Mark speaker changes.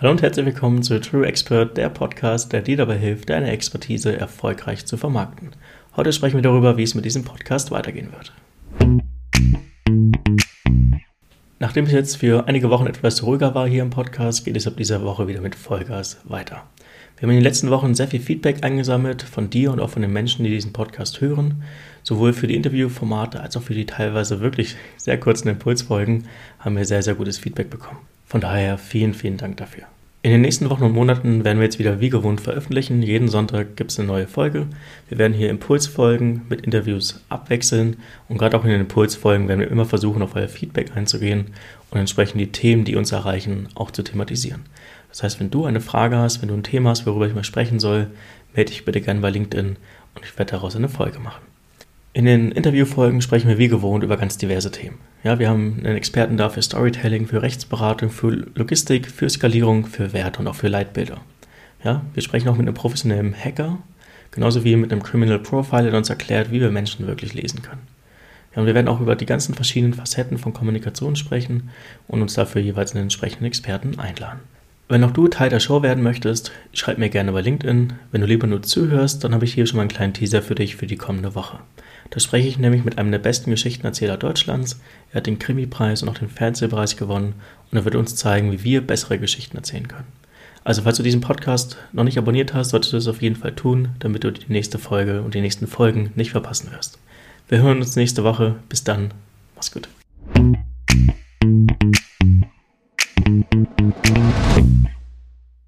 Speaker 1: Hallo und herzlich willkommen zu True Expert, der Podcast, der dir dabei hilft, deine Expertise erfolgreich zu vermarkten. Heute sprechen wir darüber, wie es mit diesem Podcast weitergehen wird. Nachdem es jetzt für einige Wochen etwas ruhiger war hier im Podcast, geht es ab dieser Woche wieder mit Vollgas weiter. Wir haben in den letzten Wochen sehr viel Feedback eingesammelt von dir und auch von den Menschen, die diesen Podcast hören. Sowohl für die Interviewformate als auch für die teilweise wirklich sehr kurzen Impulsfolgen haben wir sehr, sehr gutes Feedback bekommen. Von daher vielen, vielen Dank dafür. In den nächsten Wochen und Monaten werden wir jetzt wieder wie gewohnt veröffentlichen. Jeden Sonntag gibt es eine neue Folge. Wir werden hier Impulsfolgen mit Interviews abwechseln und gerade auch in den Impulsfolgen werden wir immer versuchen, auf euer Feedback einzugehen und entsprechend die Themen, die uns erreichen, auch zu thematisieren. Das heißt, wenn du eine Frage hast, wenn du ein Thema hast, worüber ich mal sprechen soll, melde dich bitte gerne bei LinkedIn und ich werde daraus eine Folge machen. In den Interviewfolgen sprechen wir wie gewohnt über ganz diverse Themen. Ja, wir haben einen Experten da für Storytelling, für Rechtsberatung, für Logistik, für Skalierung, für Werte und auch für Leitbilder. Ja, wir sprechen auch mit einem professionellen Hacker, genauso wie mit einem Criminal Profiler, der uns erklärt, wie wir Menschen wirklich lesen können. Ja, und wir werden auch über die ganzen verschiedenen Facetten von Kommunikation sprechen und uns dafür jeweils einen entsprechenden Experten einladen. Wenn auch du Teil der Show werden möchtest, schreib mir gerne bei LinkedIn. Wenn du lieber nur zuhörst, dann habe ich hier schon mal einen kleinen Teaser für dich für die kommende Woche. Da spreche ich nämlich mit einem der besten Geschichtenerzähler Deutschlands. Er hat den Krimi-Preis und auch den Fernsehpreis gewonnen und er wird uns zeigen, wie wir bessere Geschichten erzählen können. Also falls du diesen Podcast noch nicht abonniert hast, solltest du es auf jeden Fall tun, damit du die nächste Folge und die nächsten Folgen nicht verpassen wirst. Wir hören uns nächste Woche. Bis dann. Mach's gut.